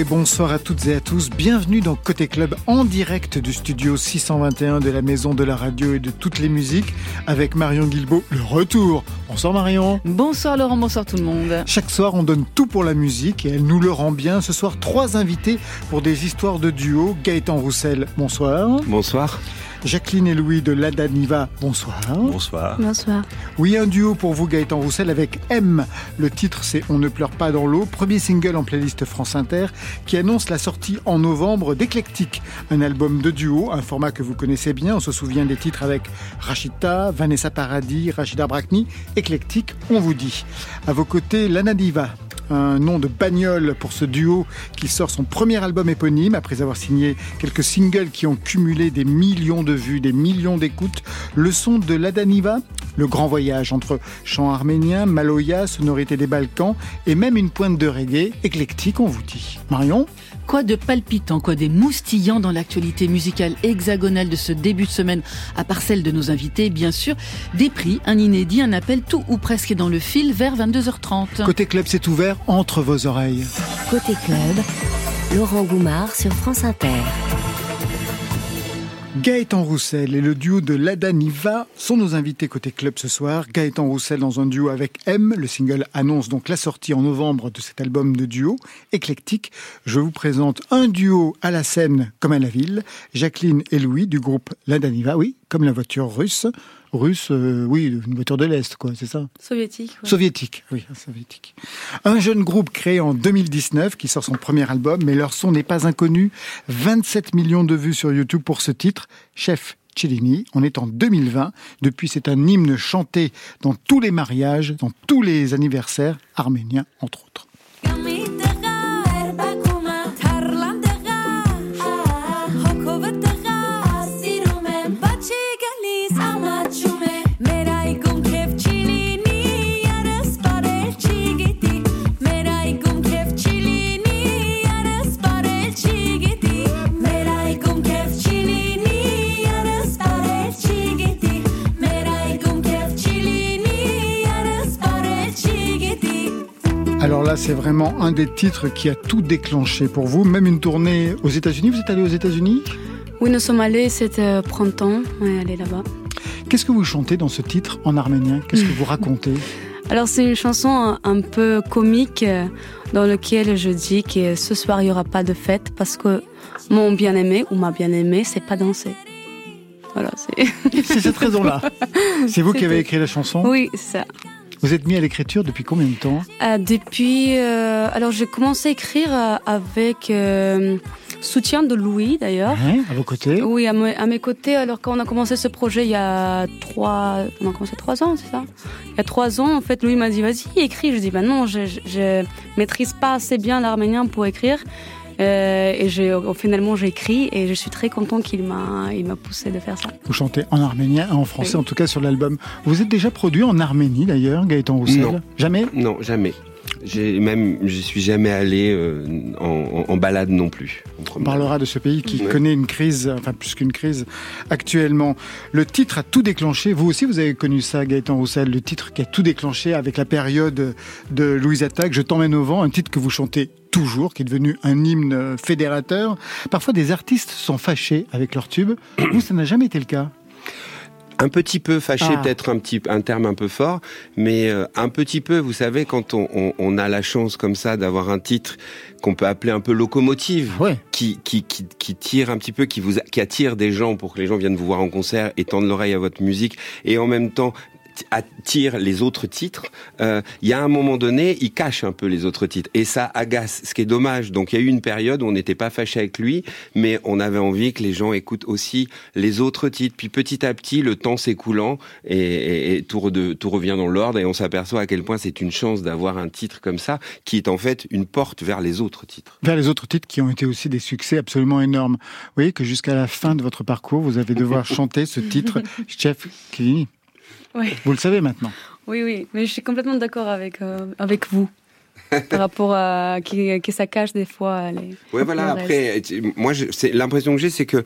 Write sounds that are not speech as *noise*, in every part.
et bonsoir à toutes et à tous. Bienvenue dans Côté Club en direct du studio 621 de la Maison de la Radio et de toutes les musiques avec Marion Guilbault. Le retour. Bonsoir Marion. Bonsoir Laurent, bonsoir tout le monde. Chaque soir, on donne tout pour la musique et elle nous le rend bien. Ce soir, trois invités pour des histoires de duo. Gaëtan Roussel, bonsoir. Bonsoir. Jacqueline et Louis de Lada Niva, bonsoir. Bonsoir. Bonsoir. Oui, un duo pour vous, Gaëtan Roussel, avec M. Le titre, c'est On ne pleure pas dans l'eau, premier single en playlist France Inter, qui annonce la sortie en novembre d'Eclectic, un album de duo, un format que vous connaissez bien. On se souvient des titres avec Rachita, Vanessa Paradis, Rachida Brakni. Eclectic, on vous dit. À vos côtés, Lana Diva, un nom de bagnole pour ce duo qui sort son premier album éponyme après avoir signé quelques singles qui ont cumulé des millions de vues, des millions d'écoutes. Le son de l'Adaniva, le grand voyage entre chant arménien, maloya, sonorité des Balkans et même une pointe de reggae éclectique, on vous dit. Marion? Quoi de palpitant, quoi des moustillants dans l'actualité musicale hexagonale de ce début de semaine, à part celle de nos invités, bien sûr. Des prix, un inédit, un appel, tout ou presque dans le fil vers 22h30. Côté club, c'est ouvert entre vos oreilles. Côté club, Laurent Goumard sur France Inter. Gaëtan Roussel et le duo de Lada Niva sont nos invités côté club ce soir. Gaëtan Roussel dans un duo avec M. Le single annonce donc la sortie en novembre de cet album de duo éclectique. Je vous présente un duo à la scène comme à la ville. Jacqueline et Louis du groupe Lada Niva, oui, comme la voiture russe. Russe, euh, oui, une voiture de l'Est, quoi, c'est ça Soviétique. Ouais. Soviétique, oui, soviétique. Un jeune groupe créé en 2019 qui sort son premier album, mais leur son n'est pas inconnu. 27 millions de vues sur YouTube pour ce titre, Chef Cellini. On est en 2020. Depuis, c'est un hymne chanté dans tous les mariages, dans tous les anniversaires arméniens, entre autres. Alors là, c'est vraiment un des titres qui a tout déclenché pour vous, même une tournée aux États-Unis. Vous êtes allé aux États-Unis? Oui, nous sommes allés, c'était printemps, on est allé là-bas. Qu'est-ce que vous chantez dans ce titre en arménien? Qu'est-ce que vous *laughs* racontez? Alors, c'est une chanson un peu comique dans laquelle je dis que ce soir, il n'y aura pas de fête parce que mon bien-aimé ou ma bien-aimée, c'est pas danser. Voilà, c'est. C'est cette *laughs* raison-là. C'est vous qui avez écrit la chanson? Oui, c'est ça. Vous êtes mis à l'écriture depuis combien de temps? Euh, depuis, euh, alors j'ai commencé à écrire euh, avec euh, soutien de Louis d'ailleurs. Hein, À vos côtés Oui, à, me- à mes côtés. Alors quand on a commencé ce projet il y a trois, on a commencé trois ans, c'est ça? Il y a trois ans, en fait, Louis m'a dit vas-y écris. Je dis bah non, je, je, je maîtrise pas assez bien l'arménien pour écrire. Euh, et j'ai, finalement j'ai écrit et je suis très content qu'il m'a, il m'a poussé de faire ça. Vous chantez en arménien, en français Oui. en tout cas sur l'album. Vous êtes déjà produit en Arménie d'ailleurs, Gaëtan Roussel? Non. Jamais? Non, jamais. J'ai même, je suis jamais allé euh, en, en- en balade non plus. On parlera de ce pays qui Ouais. connaît une crise, enfin plus qu'une crise actuellement. Le titre a tout déclenché. Vous aussi, vous avez connu ça, Gaëtan Roussel. Le titre qui a tout déclenché avec la période de Louise Attaque, Je t'emmène au vent, un titre que vous chantez toujours, qui est devenu un hymne fédérateur. Parfois, des artistes sont fâchés avec leur tube. Vous, ça n'a jamais été le cas? Un petit peu fâché, Ah. peut-être un petit, un terme un peu fort, mais euh, un petit peu. Vous savez, quand on, on- on a la chance comme ça d'avoir un titre qu'on peut appeler un peu locomotive, Ouais. qui, qui, qui, qui tire un petit peu, qui vous, qui attire des gens pour que les gens viennent vous voir en concert et tendent l'oreille à votre musique, et en même temps attire les autres titres, euh, il y a un moment donné, il cache un peu les autres titres. Et ça agace, ce qui est dommage. Donc il y a eu une période où on n'était pas fâché avec lui, mais on avait envie que les gens écoutent aussi les autres titres. Puis petit à petit, le temps s'écoulant, et, et- et tout, re- tout revient dans l'ordre, et on s'aperçoit à quel point c'est une chance d'avoir un titre comme ça, qui est en fait une porte vers les autres titres. Vers les autres titres qui ont été aussi des succès absolument énormes. Vous voyez que jusqu'à la fin de votre parcours, vous allez *laughs* devoir chanter ce titre, Chef Clini. Oui. Vous le savez maintenant. Oui, oui, mais je suis complètement d'accord avec, euh, avec vous. Par rapport à qui, qui ça cache des fois les. Ouais, voilà. Après, moi, c'est l'impression que j'ai, c'est que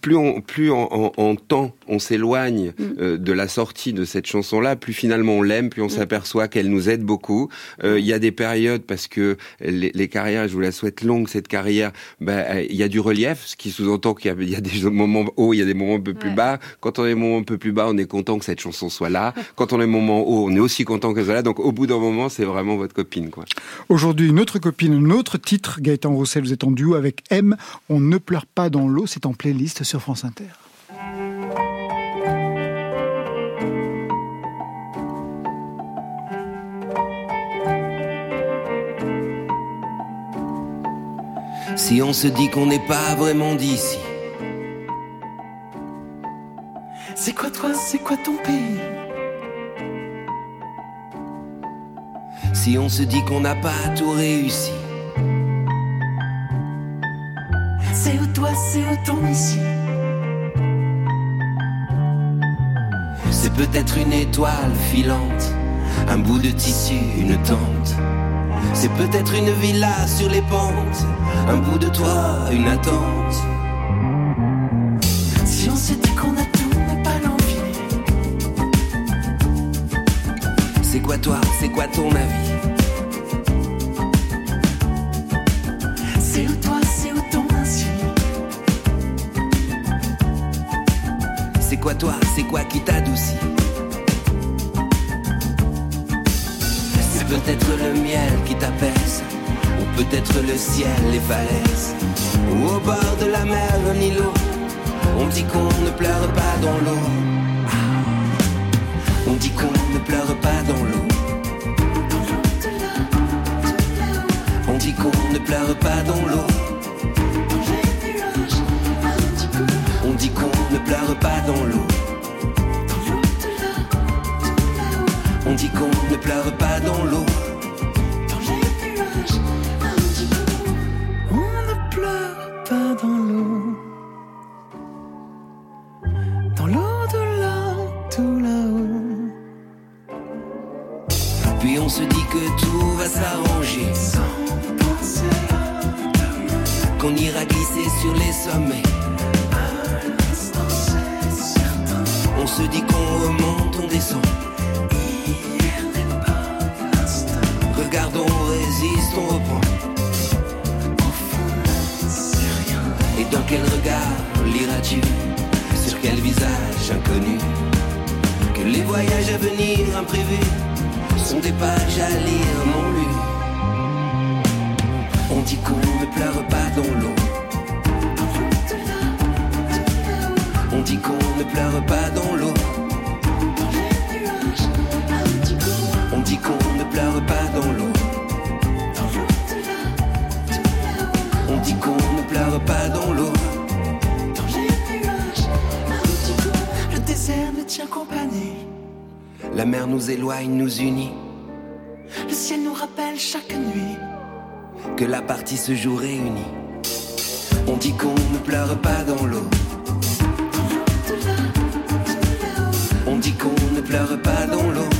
plus on, plus en, en, temps on s'éloigne mm. euh, de la sortie de cette chanson-là, plus finalement on l'aime, plus on mm. s'aperçoit qu'elle nous aide beaucoup. Euh, il y a des périodes parce que les, les, carrières, je vous la souhaite longue cette carrière, bah, il y a du relief, ce qui sous-entend qu'il y, y, a des *laughs* moments hauts, il y a des moments un peu plus bas. Quand on est des moments un peu plus bas, on est content que cette chanson soit là. *laughs* Quand on est moment haut, on est aussi content soit là. Donc au bout d'un moment, c'est vraiment votre copine, quoi. Aujourd'hui, une autre copine, un autre titre, Gaëtan Roussel, vous êtes en duo avec M, On ne pleure pas dans l'eau, c'est en playlist sur France Inter. Si on se dit qu'on n'est pas vraiment d'ici, c'est quoi toi, c'est quoi ton pays? Si on se dit qu'on n'a pas tout réussi. C'est où toi, c'est où ton ici? C'est peut-être une étoile filante, un bout de tissu, une tente. C'est peut-être une villa sur les pentes, un bout de toit, une attente. Si on se dit qu'on a C'est quoi toi, c'est quoi ton avis quoi toi C'est quoi qui t'adoucit C'est peut-être le miel qui t'apaise, ou peut-être le ciel, les falaises, ou au bord de la mer, un îlot. On dit qu'on ne pleure pas dans l'eau. Nous éloigne, nous unit. Le ciel nous rappelle chaque nuit que la partie se joue réunie. On dit qu'on ne pleure pas dans l'eau. dit qu'on ne pleure pas dans l'eau.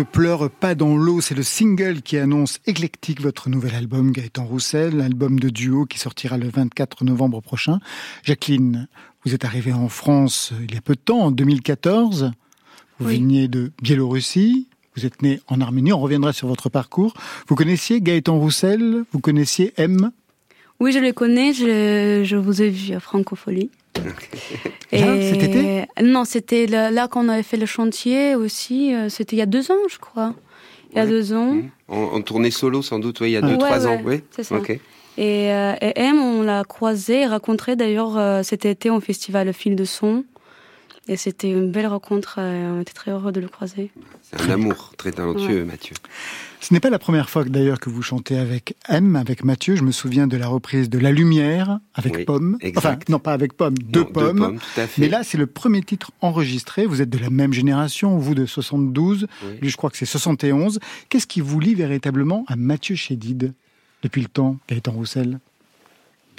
Ne pleure pas dans l'eau, c'est le single qui annonce Éclectique, votre nouvel album Gaëtan Roussel, l'album de duo qui sortira le 24 novembre prochain. Jacqueline, vous êtes arrivée en France il y a peu de temps, en 2014. Vous veniez de Biélorussie, vous êtes née en Arménie, on reviendra sur votre parcours. Vous connaissiez Gaëtan Roussel, vous connaissiez M? Oui, je le connais, je, je vous ai vu à Francophonie. cet été? Non, c'était là, qu'on avait fait le chantier aussi. Euh, c'était il y a deux ans, je crois. Il y a deux ans. Mmh. En, tournée solo, sans doute, oui, il y a deux, trois ans. Oui, c'est ça. Et, euh, et, M, on l'a croisé et rencontré d'ailleurs euh, cet été au festival Fil de Son. Et c'était une belle rencontre. Euh, on était très heureux de le croiser. C'est un amour très talentueux, Mathieu. Ce n'est pas la première fois d'ailleurs que vous chantez avec M, avec Mathieu. Je me souviens de la reprise de La Lumière avec Pomme. Enfin, non pas avec Pomme, de Pomme. Mais là, c'est le premier titre enregistré. Vous êtes de la même génération, vous de 72, lui je crois que c'est 71. Qu'est-ce qui vous lie véritablement à Mathieu Chédid depuis le temps, Gaëtan Roussel?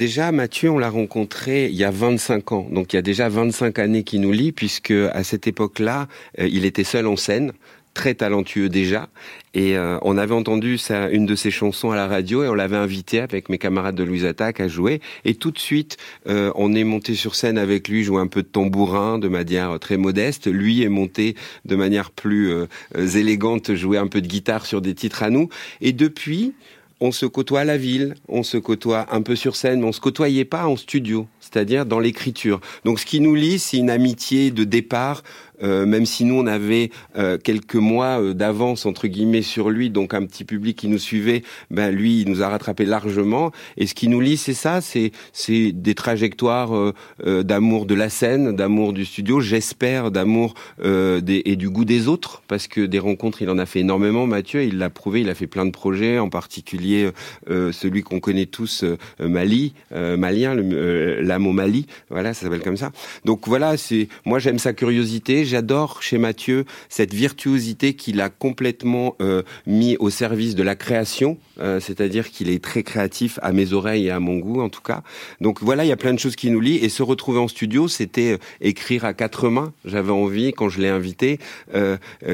Déjà, Mathieu, on l'a rencontré il y a 25 ans. Donc il y a déjà 25 années qui nous lie, puisque à cette époque-là, euh, il était seul en scène très talentueux déjà. Et euh, on avait entendu une de ses chansons à la radio et on l'avait invité avec mes camarades de Louise Attaque à jouer. Et tout de suite, euh, on est monté sur scène avec lui, jouer un peu de tambourin de manière très modeste. Lui est monté de manière plus élégante, jouer un peu de guitare sur des titres à nous. Et depuis, on se côtoie à la ville, on se côtoie un peu sur scène, mais on se côtoyait pas en studio, c'est-à-dire dans l'écriture. Donc ce qui nous lie, c'est une amitié de départ euh, même si nous on avait euh, quelques mois euh, d'avance entre guillemets sur lui, donc un petit public qui nous suivait, ben lui il nous a rattrapé largement. Et ce qui nous lie, c'est ça, c'est c'est des trajectoires d'amour de la scène, d'amour du studio, j'espère d'amour et du goût des autres, parce que des rencontres il en a fait énormément. Mathieu, il l'a prouvé, il a fait plein de projets, en particulier celui qu'on connaît tous, Mali, malien, au Mali, voilà, ça s'appelle comme ça. Donc voilà, c'est moi j'aime sa curiosité j'adore chez Mathieu cette virtuosité qu'il a complètement euh, mis au service de la création, euh, c'est-à-dire qu'il est très créatif à mes oreilles et à mon goût en tout cas. Donc voilà, il y a plein de choses qui nous lient et se retrouver en studio, c'était euh, écrire à quatre mains. J'avais envie quand je l'ai invité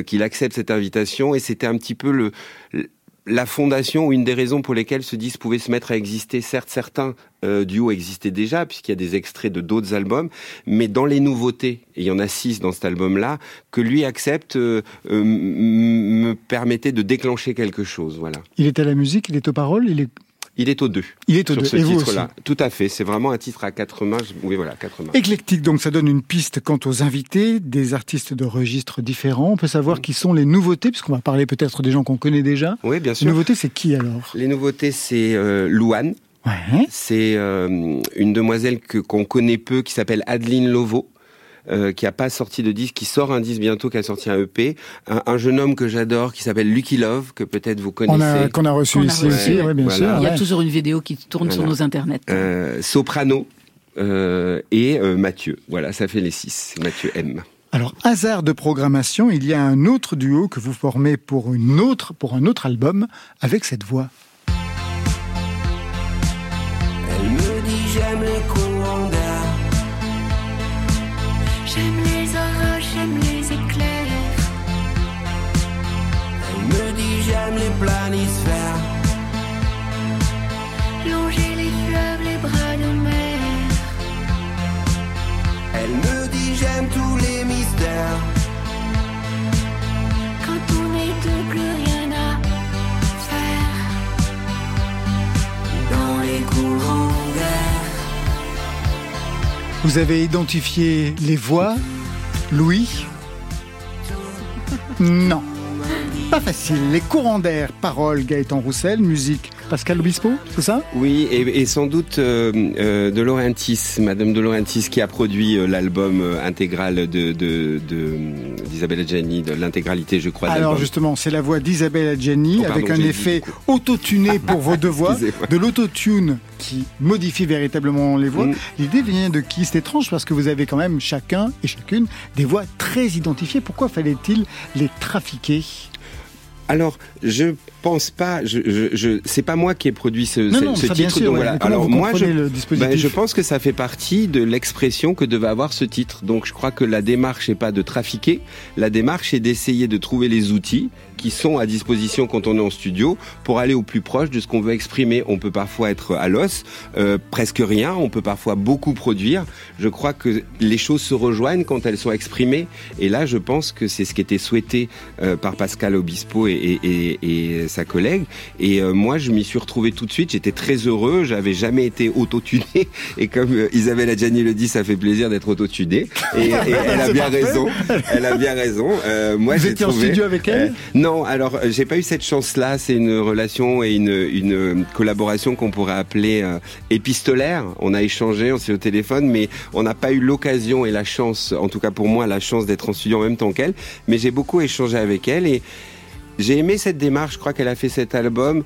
qu'il accepte cette invitation et c'était un petit peu le la fondation ou une des raisons pour lesquelles ce disque pouvait se mettre à exister, certes certains euh, duos existaient déjà puisqu'il y a des extraits de d'autres albums, mais dans les nouveautés, et il y en a six dans cet album-là, que lui accepte euh, euh, me permettait de déclencher quelque chose, voilà. Il est à la musique, il est aux paroles, il est il est aux deux. Il est aux deux. Ce titre-là. Tout à fait. C'est vraiment un titre à quatre mains. Oui, voilà, quatre mains. Éclectique, donc ça donne une piste quant aux invités, des artistes de registres différents. On peut savoir qui sont les nouveautés, puisqu'on va parler peut-être des gens qu'on connaît déjà. Oui, bien sûr. Les nouveautés, c'est qui alors? Les nouveautés, c'est euh, Louane. Ouais. C'est euh, une demoiselle que qu'on connaît peu, qui s'appelle Adeline Lovo. Euh, qui a pas sorti de disque, qui sort un disque bientôt, qui a sorti un EP. Un, jeune homme que j'adore, qui s'appelle Lucky Love, que peut-être vous connaissez. Qu'on a, reçu ici aussi, bien sûr. Il y a toujours une vidéo qui tourne sur nos internets. Euh, Soprano euh, et Mathieu. Voilà, ça fait les six. Mathieu M. Alors, hasard de programmation, il y a un autre duo que vous formez pour, une autre, pour un autre album avec cette voix. Elle me dit j'aime les planisphères. Longer les fleuves, les bras de mer. Elle me dit j'aime tous les mystères. Quand on est deux, plus rien à faire. Dans les courants d'air. Vous avez identifié les voix Louis? Non. Pas facile. Les courants d'air, paroles Gaëtan Roussel, musique Pascal Obispo, c'est ça? Oui, et, sans doute euh, euh, de Laurentis, Madame de Laurentis, qui a produit euh, l'album intégral de d'Isabelle Adjani, de l'intégralité, je crois. Alors justement, c'est la voix d'Isabelle Adjani oh, avec un effet autotuné *laughs* pour vos deux voix, de l'autotune qui modifie véritablement les voix. Mm. L'idée vient de qui? C'est étrange parce que vous avez quand même chacun et chacune des voix très identifiées. Pourquoi fallait-il les trafiquer? Alors, je pense pas. Je, je, je c'est pas moi qui ai produit ce, ce, titre. donc voilà. Alors moi, je, ben, je pense que ça fait partie de l'expression que devait avoir ce titre. Donc je crois que la démarche n'est pas de trafiquer. La démarche est d'essayer de trouver les outils qui sont à disposition quand on est en studio pour aller au plus proche de ce qu'on veut exprimer. On peut parfois être à l'os, euh, presque rien. On peut parfois beaucoup produire. Je crois que les choses se rejoignent quand elles sont exprimées. Et là, je pense que c'est ce qui était souhaité euh, par Pascal Obispo et, et, et, et sa collègue. Et euh, moi, je m'y suis retrouvé tout de suite. J'étais très heureux. J'avais jamais été autotuné. *laughs* Et comme euh, Isabelle Adjani le dit, ça fait plaisir d'être autotuné. Et, et elle a bien raison. Elle a bien raison. Euh, moi, Vous étiez en studio avec elle? Euh, Non, alors euh, j'ai pas eu cette chance-là. C'est une relation et une, une collaboration qu'on pourrait appeler euh, épistolaire. On a échangé, on s'est au téléphone, mais on n'a pas eu l'occasion et la chance, en tout cas pour moi, la chance d'être en studio en même temps qu'elle. Mais j'ai beaucoup échangé avec elle et j'ai aimé cette démarche. Je crois qu'elle a fait cet album.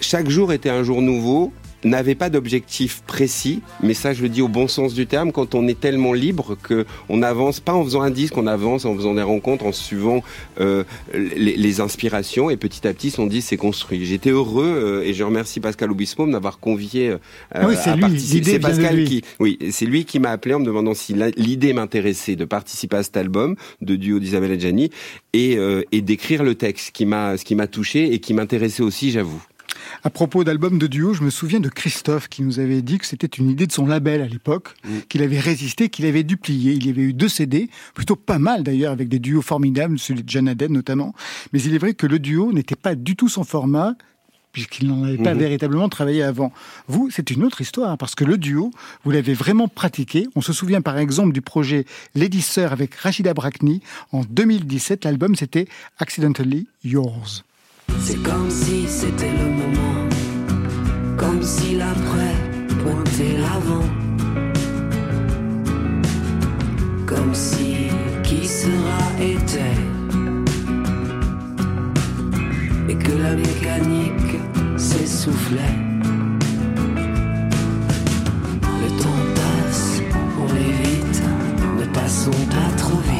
Chaque jour était un jour nouveau n'avait pas d'objectif précis, mais ça je le dis au bon sens du terme, quand on est tellement libre que on avance pas en faisant un disque, on avance en faisant des rencontres, en suivant euh, les, les inspirations et petit à petit son disque s'est construit. J'étais heureux euh, et je remercie Pascal Obispo de m'avoir convié euh, Ah oui, à lui, participer. C'est Pascal lui. qui, oui, c'est lui qui m'a appelé en me demandant si l'idée m'intéressait de participer à cet album de duo d'Isabelle et Gianni et, euh, et d'écrire le texte qui m'a, ce qui m'a touché et qui m'intéressait aussi, j'avoue. À propos d'album de duo, je me souviens de Christophe qui nous avait dit que c'était une idée de son label à l'époque, qu'il avait résisté, qu'il avait dû plier. Il y avait eu deux CD, plutôt pas mal d'ailleurs, avec des duos formidables, celui de John Haddad notamment. Mais il est vrai que le duo n'était pas du tout son format, puisqu'il n'en avait pas Mhm. véritablement travaillé avant. Vous, c'est une autre histoire, parce que le duo, vous l'avez vraiment pratiqué. On se souvient par exemple du projet Lady Sir avec Rachida Brakni. En 2017, l'album c'était Accidentally Yours. C'est comme si c'était le moment, comme si l'après pointait l'avant, comme si qui sera était, et que la mécanique s'essoufflait. Le temps passe, on l'évite, ne passons pas trop vite.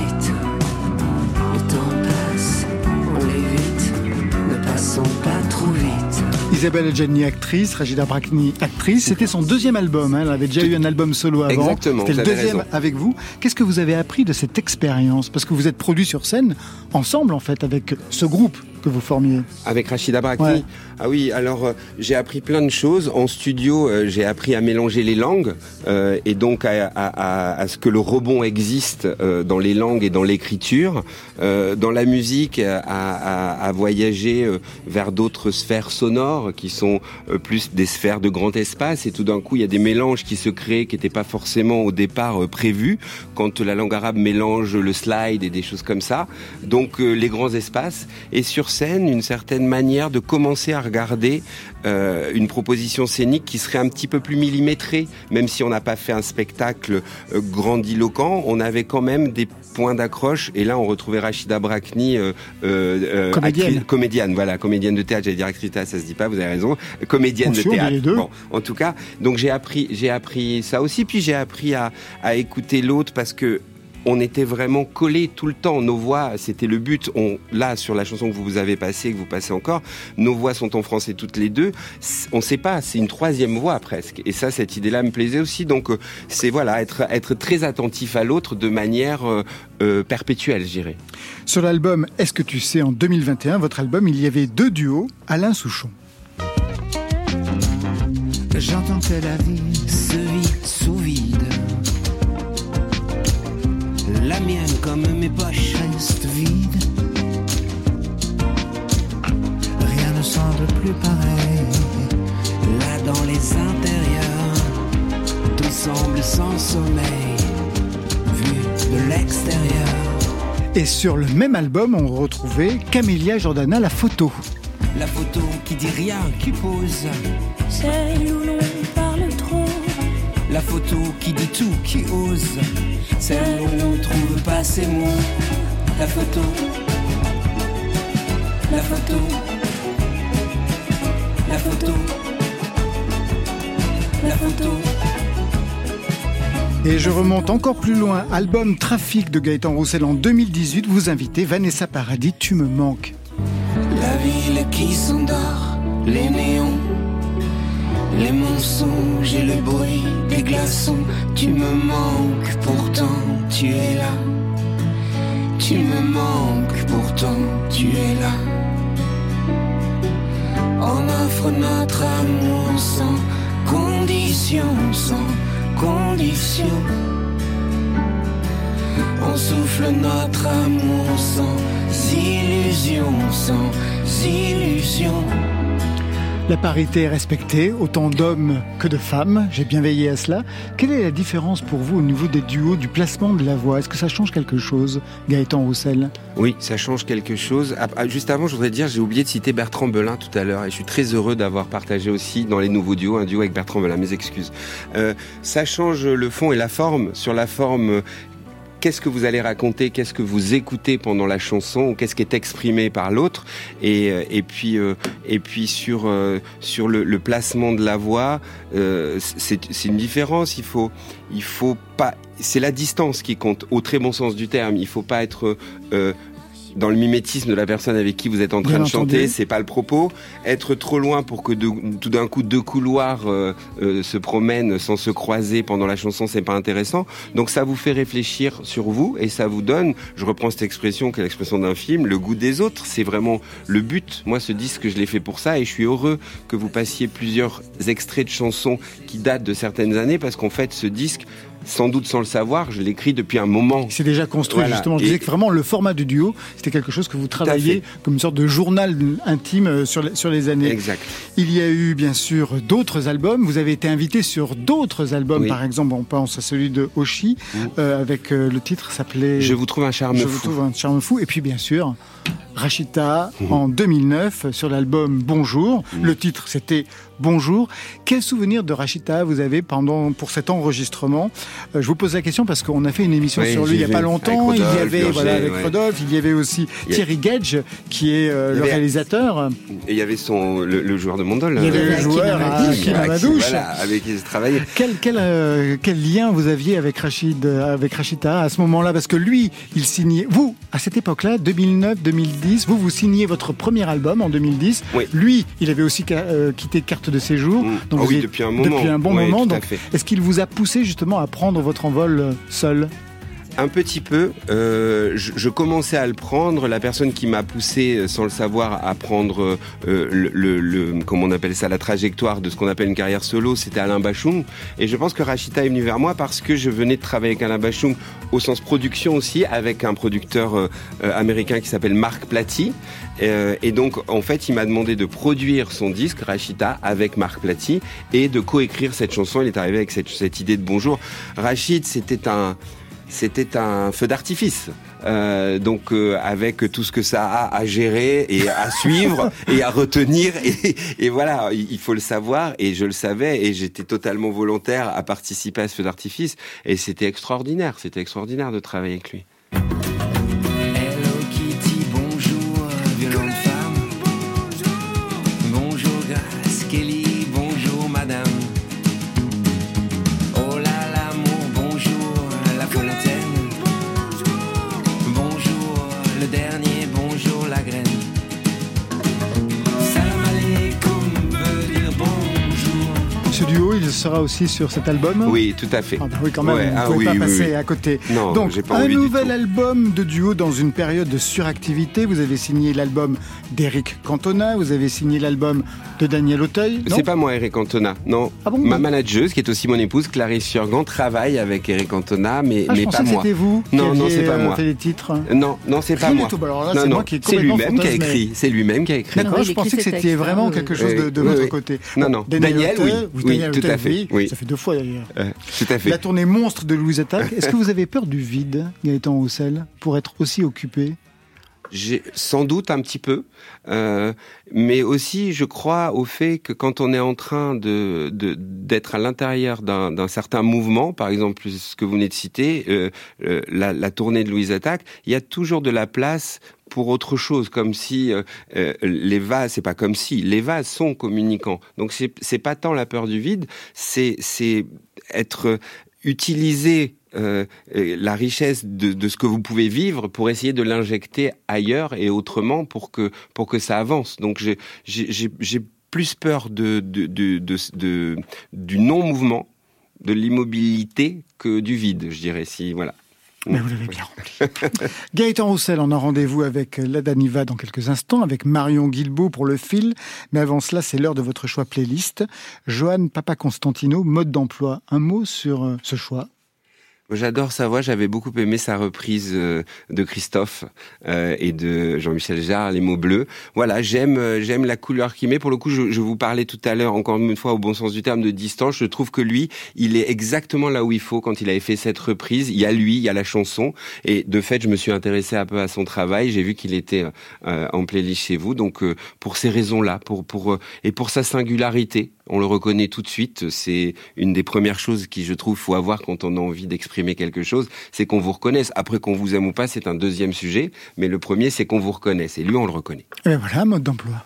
Passons pas trop vite. Isabelle Adjani, actrice, Rachida Brakni, actrice. C'était son deuxième album. hein. Elle avait déjà eu un album solo avant. Exactement, C'était le deuxième raison. avec vous. Qu'est-ce que vous avez appris de cette expérience? Parce que vous êtes produit sur scène ensemble, en fait, avec ce groupe que vous formiez. Avec Rachida Brakni Ouais. Ah oui, alors euh, j'ai appris plein de choses. En studio, euh, j'ai appris à mélanger les langues euh, et donc à, à- à- à ce que le rebond existe dans les langues et dans l'écriture. Dans la musique, à, voyager vers d'autres sphères sonores qui sont plus des sphères de grand espace. Et tout d'un coup, il y a des mélanges qui se créent qui n'étaient pas forcément au départ prévus quand la langue arabe mélange le slide et des choses comme ça. Donc les grands espaces et sur scène une certaine manière de commencer à regarder euh, une proposition scénique qui serait un petit peu plus millimétrée, même si on n'a pas fait un spectacle euh, grandiloquent, on avait quand même des points d'accroche. Et là, on retrouvait Rachida Brakni, euh, Comédienne. actrice- comédienne, voilà, comédienne de théâtre. J'allais dire actrice de théâtre, ça se dit pas, vous avez raison. Comédienne de théâtre. les deux. Bon, en tout cas, donc j'ai appris, j'ai appris ça aussi, puis j'ai appris à, à écouter l'autre parce que on était vraiment collés tout le temps. Nos voix, c'était le but. On, là, sur la chanson que vous avez passée, que vous passez encore, nos voix sont en français toutes les deux. On sait pas, c'est une troisième voix presque. Et ça, cette idée-là me plaisait aussi. Donc, euh, c'est voilà, être, être très attentif à l'autre de manière euh, euh, perpétuelle, je dirais. Sur l'album Est-ce que tu sais, en 2021, votre album, il y avait deux duos, Alain Souchon. J'entends que la vie La mienne, comme mes poches, reste vide. Rien ne semble plus pareil. Là, dans les intérieurs, tout semble sans sommeil. Vu de l'extérieur, Et sur le même album, on retrouvait Camélia Jordana, la photo. la photo qui dit rien, qui pose. Celle où l'on La photo qui dit tout, qui ose. Celle où l'on trouve pas ses mots. La photo. La photo. La photo. La photo. Et je remonte encore plus loin, album Trafic de Gaëtan Roussel en 2018, vous invitez Vanessa Paradis, Tu me manques. La ville qui s'endort, les néons, les mensonges et le bruit des glaçons. Tu me manques, pourtant tu es là. Tu me manques, pourtant tu es là. On offre notre amour sans condition, sans condition. On souffle notre amour sans illusion, sans illusion. La parité est respectée, autant d'hommes que de femmes. J'ai bien veillé à cela. Quelle est la différence pour vous au niveau des duos, du placement de la voix? Est-ce que ça change quelque chose, Gaëtan Roussel? Oui, ça change quelque chose. Ah, ah, juste avant, je voudrais dire, j'ai oublié de citer Bertrand Belin tout à l'heure, et je suis très heureux d'avoir partagé aussi dans les nouveaux duos un duo avec Bertrand Belin. Mes excuses. Euh, ça change le fond et la forme. Sur la forme, qu'est-ce que vous allez raconter, qu'est-ce que vous écoutez pendant la chanson, qu'est-ce qui est exprimé par l'autre, et, euh, puis euh, et puis sur euh, sur le, le, placement de la voix, c'est une différence. Il faut il faut pas, c'est la distance qui compte au très bon sens du terme. Il faut pas être dans le mimétisme de la personne avec qui vous êtes en train de chanter, c'est pas le propos. Être trop loin pour que de, tout d'un coup deux couloirs euh, euh, se promènent sans se croiser pendant la chanson, c'est pas intéressant. Donc ça vous fait réfléchir sur vous et ça vous donne, je reprends cette expression qui est l'expression d'un film, le goût des autres. C'est vraiment le but. Moi, ce disque, je l'ai fait pour ça et je suis heureux que vous passiez plusieurs extraits de chansons qui datent de certaines années parce qu'en fait, ce disque sans doute sans le savoir, je l'écris depuis un moment. C'est déjà construit, justement. Je disais que vraiment le format du duo, c'était quelque chose que vous travailliez comme une sorte de journal intime euh, sur les, sur les années. Exact. Il y a eu, bien sûr, d'autres albums. Vous avez été invité sur d'autres albums, par exemple, on pense à celui de Oshi, mm. euh, avec euh, le titre s'appelait... Je vous trouve un charme fou. Je vous trouve un charme fou. Et puis, bien sûr, Rachita mm. en 2009 sur l'album Bonjour. Mm. Le titre, c'était Bonjour. Quel souvenir de Rachita vous avez pendant pour cet enregistrement? Euh, Je vous pose la question parce qu'on a fait une émission sur lui il n'y a pas longtemps. il y avait voilà avec Rodolphe, il y avait aussi Thierry Gage qui est euh, le réalisateur. Et il y avait son le, joueur de Mondol. Il y avait le joueur Kim Amadouche. Voilà, avec qui il travaillait. Quel quel euh, quel lien vous aviez avec Rachid avec Rachita à ce moment-là? Parce que lui, il signait vous à cette époque-là 2009 2010, vous vous signez votre premier album en 2010. Lui, il avait aussi quitté Carte de séjour. Mmh. Donc ah oui, depuis un moment. Depuis un bon moment. est-ce qu'il vous a poussé justement à prendre votre envol euh, seul? Un petit peu. Euh, je, commençais à le prendre. La personne qui m'a poussé, euh, sans le savoir, à prendre euh, le, le, comment on appelle ça, la trajectoire de ce qu'on appelle une carrière solo, c'était Alain Bachung. Et je pense que Rachita est venu vers moi parce que je venais de travailler avec Alain Bachung au sens production aussi, avec un producteur euh, américain qui s'appelle Marc Platy. et donc, en fait, il m'a demandé de produire son disque Rachita avec Marc Platy et de coécrire cette chanson. Il est arrivé avec cette, cette idée de Bonjour. Rachid, c'était un c'était un feu d'artifice. Euh, donc euh, avec tout ce que ça a à gérer et à *laughs* suivre et à retenir et, et, voilà il faut le savoir et je le savais et j'étais totalement volontaire à participer à ce feu d'artifice et c'était extraordinaire c'était extraordinaire de travailler avec lui. Sera aussi sur cet album Oui, tout à fait. Ah bah oui, quand même, ouais, vous ne ah, pas passer à côté. Non, Donc, pas un nouvel album de duo dans une période de suractivité. Vous avez signé l'album d'Eric Cantona, vous avez signé l'album de Daniel Auteuil. C'est pas moi, Eric Cantona, non. Ah bon, Ma manageuse, qui est aussi mon épouse, Clarisse Surgan, travaille avec Eric Cantona, mais, ah, mais pas moi. C'était vous Non, non, c'est pas moi. Fait les titres. Non, non, c'est pas moi. c'est lui-même qui a écrit. C'est lui-même qui a écrit. D'accord, je pensais que c'était vraiment quelque chose de votre côté. Non, non. Daniel, oui, tout à fait. Ça fait deux fois d'ailleurs. tout à fait. La tournée monstre de Louise Attaque. Est-ce que vous avez peur du vide, Gaëtan Roussel, pour être aussi occupé? J'ai sans doute un petit peu, euh, mais aussi je crois au fait que quand on est en train de d'être à l'intérieur d'un certain mouvement, par exemple ce que vous venez de citer, euh, euh, la, la, tournée de Louise Attaque, il y a toujours de la place pour autre chose, comme si euh, euh, les vases, c'est pas comme si les vases sont communicants. Donc c'est pas tant la peur du vide, c'est c'est être utilisé euh, la richesse de, de, ce que vous pouvez vivre pour essayer de l'injecter ailleurs et autrement pour que pour que ça avance. Donc j'ai plus peur de, de, de, de du non mouvement, de l'immobilité que du vide, je dirais. Si voilà. Mais vous l'avez bien rempli. *laughs* Gaëtan Roussel, on a rendez-vous avec la Daniva dans quelques instants, avec Marion Guilbeault pour le fil. Mais avant cela, c'est l'heure de votre choix playlist. Joanne Papa Constantino, mode d'emploi. Un mot sur euh, ce choix J'adore sa voix. J'avais beaucoup aimé sa reprise euh, de Christophe euh, et de Jean-Michel Jarre, Les mots bleus. Voilà, j'aime euh, j'aime la couleur qu'il met. Pour le coup, je, je vous parlais tout à l'heure, encore une fois, au bon sens du terme, de distance. Je trouve que lui, il est exactement là où il faut quand il avait fait cette reprise. Il y a lui, il y a la chanson. Et de fait, je me suis intéressé un peu à son travail. J'ai vu qu'il était en playlist chez vous. Donc, pour ces raisons-là, pour pour et pour sa singularité, on le reconnaît tout de suite. C'est une des premières choses qui, je trouve, faut avoir quand on a envie d'exprimer quelque chose, c'est qu'on vous reconnaisse. Après qu'on vous aime ou pas, c'est un deuxième sujet, mais le premier, c'est qu'on vous reconnaisse. Et lui, on le reconnaît. Et voilà, mode d'emploi.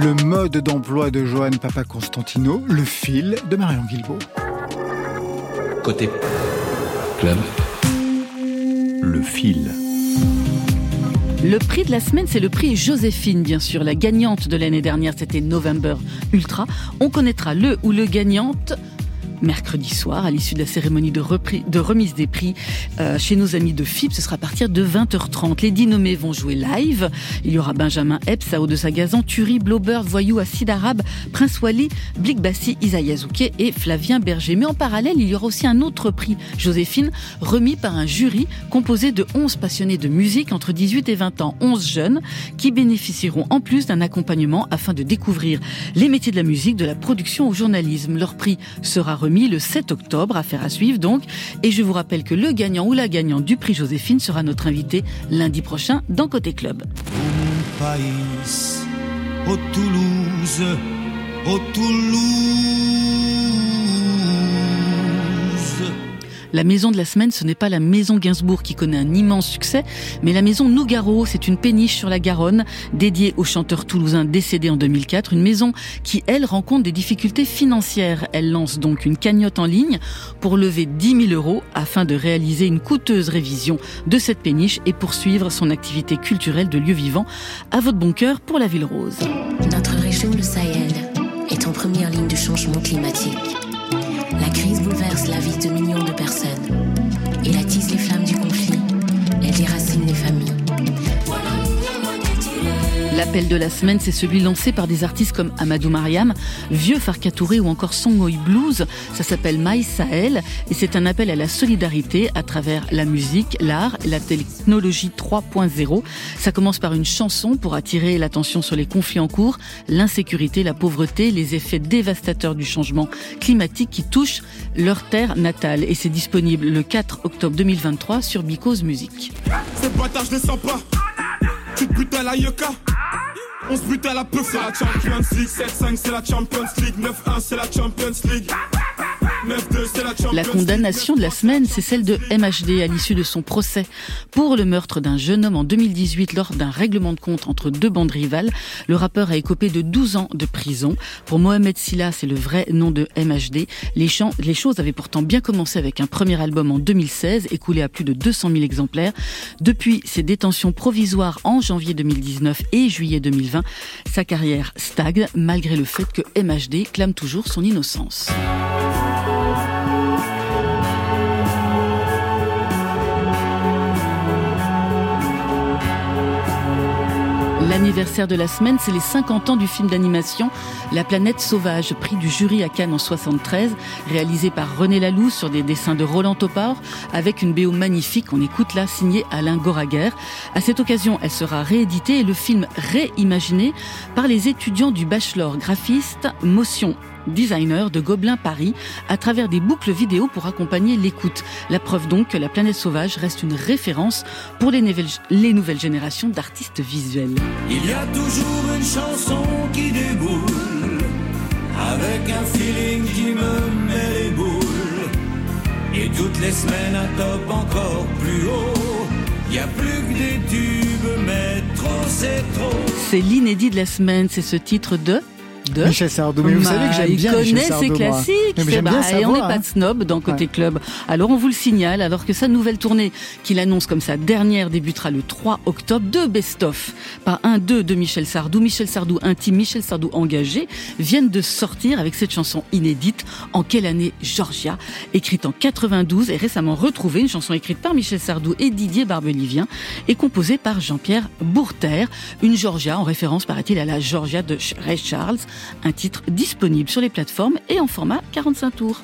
Le mode d'emploi de Johan Papa Constantino, le fil de Marion Guilbault. Côté club, le fil. Le prix de la semaine, c'est le prix Joséphine, bien sûr. La gagnante de l'année dernière, c'était November Ultra. On connaîtra le ou le gagnante mercredi soir à l'issue de la cérémonie de, remise des prix euh, chez nos amis de FIP. Ce sera à partir de 20h30. Les dix nommés vont jouer live. Il y aura Benjamin Epps, Sao de Sagazan, Turi, Blobert, Voyou, Acide Arabe, Prince Wally, Blik Bassi, Isaïa Zouké et Flavien Berger. Mais en parallèle, il y aura aussi un autre prix, Joséphine, remis par un jury composé de 11 passionnés de musique entre 18 et 20 ans, 11 jeunes, qui bénéficieront en plus d'un accompagnement afin de découvrir les métiers de la musique, de la production au journalisme. Leur prix sera le 7 octobre, affaire à suivre donc. Et je vous rappelle que le gagnant ou la gagnante du prix Joséphine sera notre invité lundi prochain dans Côté Club. La maison de la semaine, ce n'est pas la maison Gainsbourg qui connaît un immense succès, mais la maison Nougaro. C'est une péniche sur la Garonne dédiée au chanteur toulousain décédé en 2004. Une maison qui, elle, rencontre des difficultés financières. Elle lance donc une cagnotte en ligne pour lever 10 000 euros afin de réaliser une coûteuse révision de cette péniche et poursuivre son activité culturelle de lieu vivant. À votre bon cœur pour la Ville Rose. Notre région, le Sahel, est en première ligne du changement climatique. La crise bouleverse la vie de millions de personnes. Il attise les flammes L'appel de la semaine, c'est celui lancé par des artistes comme Amadou Mariam, Vieux Farkatouré ou encore Songoy Blues. Ça s'appelle Maï Sahel et c'est un appel à la solidarité à travers la musique, l'art, la technologie 3.0. Ça commence par une chanson pour attirer l'attention sur les conflits en cours, l'insécurité, la pauvreté, les effets dévastateurs du changement climatique qui touchent leur terre natale. Et c'est disponible le 4 octobre 2023 sur sens pas. Tu te butes à la Yoka. On se bute à la c'est la Champions League. 7-5, c'est la Champions League. 9-1, c'est la Champions League. La condamnation de la semaine, c'est celle de MHD à l'issue de son procès pour le meurtre d'un jeune homme en 2018 lors d'un règlement de compte entre deux bandes rivales. Le rappeur a écopé de 12 ans de prison. Pour Mohamed Silla, c'est le vrai nom de MHD. Les, les choses avaient pourtant bien commencé avec un premier album en 2016, écoulé à plus de 200 000 exemplaires. Depuis ses détentions provisoires en janvier 2019 et juillet 2020, sa carrière stagne malgré le fait que MHD clame toujours son innocence. L'anniversaire de la semaine, c'est les 50 ans du film d'animation La planète sauvage, prix du jury à Cannes en 73, réalisé par René Laloux sur des dessins de Roland Topor, avec une BO magnifique, on écoute là, signée Alain Goraguer. À cette occasion, elle sera rééditée et le film réimaginé par les étudiants du bachelor graphiste Motion designer de Gobelin Paris, à travers des boucles vidéo pour accompagner l'écoute. La preuve donc que la planète sauvage reste une référence pour les, les nouvelles générations d'artistes visuels. Il y a toujours une chanson qui déboule, avec un feeling qui me met les boules. Et toutes les semaines un top encore plus haut. Il y a plus que des tubes, mais trop c'est trop. C'est l'inédit de la semaine, c'est ce titre de Michel Sardou. Mais vous savez que j'aime bien Il connaît ses classiques. et on n'est pas de snob dans Côté Club. Alors on vous le signale, alors que sa nouvelle tournée, qu'il annonce comme sa dernière, débutera le 3 octobre, deux best-of, pas un, deux de Michel Sardou, Michel Sardou intime, Michel Sardou engagé, viennent de sortir avec cette chanson inédite. En quelle année Georgia, écrite en 92 et récemment retrouvée, une chanson écrite par Michel Sardou et Didier Barbelivien, et composée par Jean-Pierre Bourter, une Georgia en référence, paraît-il, à la Georgia de Ray Charles, un titre disponible sur les plateformes et en format 45 tours.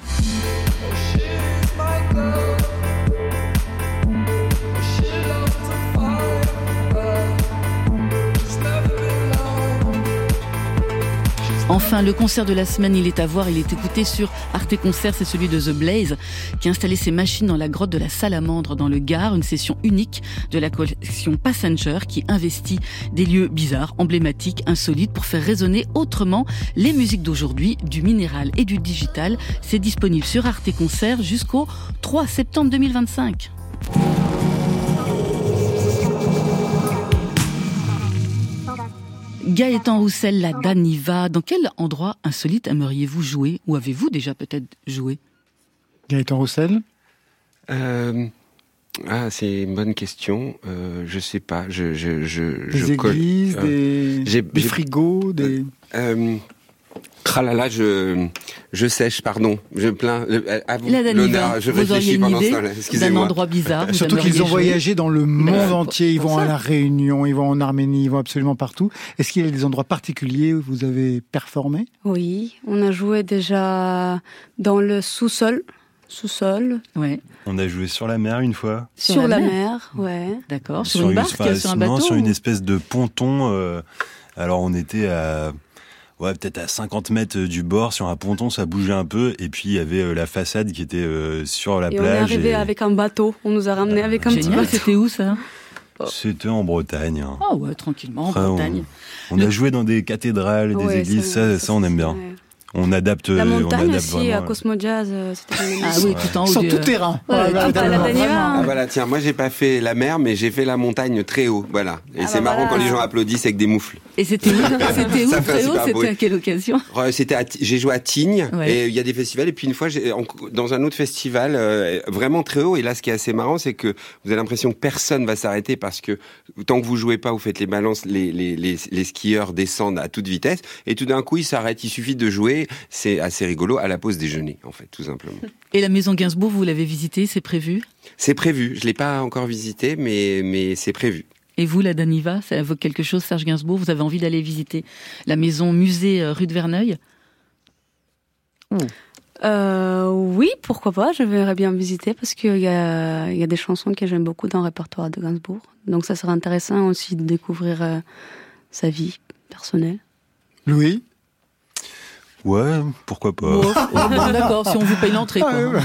Enfin, le concert de la semaine, il est à voir, il est écouté sur Arte Concert, c'est celui de The Blaze, qui a installé ses machines dans la grotte de la Salamandre, dans le Gard, une session unique de la collection Passenger, qui investit des lieux bizarres, emblématiques, insolites, pour faire résonner autrement les musiques d'aujourd'hui, du minéral et du digital. C'est disponible sur Arte Concert jusqu'au 3 septembre 2025. Gaëtan Roussel, la Daniva, dans quel endroit insolite aimeriez-vous jouer Ou avez-vous déjà peut-être joué? Gaëtan Roussel? Euh, Ah, c'est une bonne question. Euh, je sais pas. Je, je, je, des églises, euh, des, des frigos, des... Euh, ah là là, je, je sèche, pardon. Je plains. Euh, à vous l'honneur. Je vous réfléchis pendant ce temps-là. Excusez-moi. Un endroit bizarre. Surtout qu'ils ont voyagé dans le monde entier. Ils vont à la Réunion, ils vont en Arménie, ils vont absolument partout. Est-ce qu'il y a des endroits particuliers où vous avez performé? Oui, on a joué déjà dans le sous-sol. Sous-sol. Ouais. On a joué sur la mer une fois. Sur, la, mer, ouais. D'accord. Sur, une barque, sur un bateau. Non, sur une espèce de ponton. Euh, alors on était à ouais, peut-être à 50 mètres du bord, sur un ponton, ça bougeait un peu, et puis il y avait euh, la façade qui était euh, sur la et plage. On est arrivé avec un bateau, on nous a ramené avec un petit bateau. C'était où ça? C'était en Bretagne. Hein. Oh ouais, tranquillement, en Bretagne. On, a joué dans des cathédrales, des églises, ça, ça, on aime bien on adapte. La montagne on adapte aussi, à Cosmo Jazz, euh, c'était *laughs* Ah oui, tout en haut. Sur tout terrain. ah, voilà, tiens, moi j'ai pas fait la mer, mais j'ai fait la montagne très haut, voilà. Et ah, c'est bah marrant quand les gens applaudissent avec des moufles. Et c'était où *laughs* C'était où très haut C'était à quelle occasion C'était, j'ai joué à Tignes, et il y a des festivals, et puis une fois, dans un autre festival, euh, vraiment très haut, et là, ce qui est assez marrant, c'est que vous avez l'impression que personne va s'arrêter parce que tant que vous jouez pas, vous faites les balances, les, les, les, les skieurs descendent à toute vitesse, et tout d'un coup, ils s'arrêtent. Il suffit de jouer c'est assez rigolo à la pause déjeuner, en fait, tout simplement. Et la maison Gainsbourg, vous l'avez visitée, c'est prévu? C'est prévu. Je l'ai pas encore visité, mais mais c'est prévu. Et vous, la Daniva, ça évoque quelque chose, Serge Gainsbourg? Vous avez envie d'aller visiter la maison musée euh, rue de Verneuil? Euh, oui, pourquoi pas, je verrais bien visiter parce qu'il y a, il y a des chansons que j'aime beaucoup dans le répertoire de Gainsbourg. Donc ça serait intéressant aussi de découvrir euh, sa vie personnelle. Louis? Ouais, pourquoi pas. Oh, bon, *laughs* D'accord, si on vous paye l'entrée. Ah, ouais, ouais.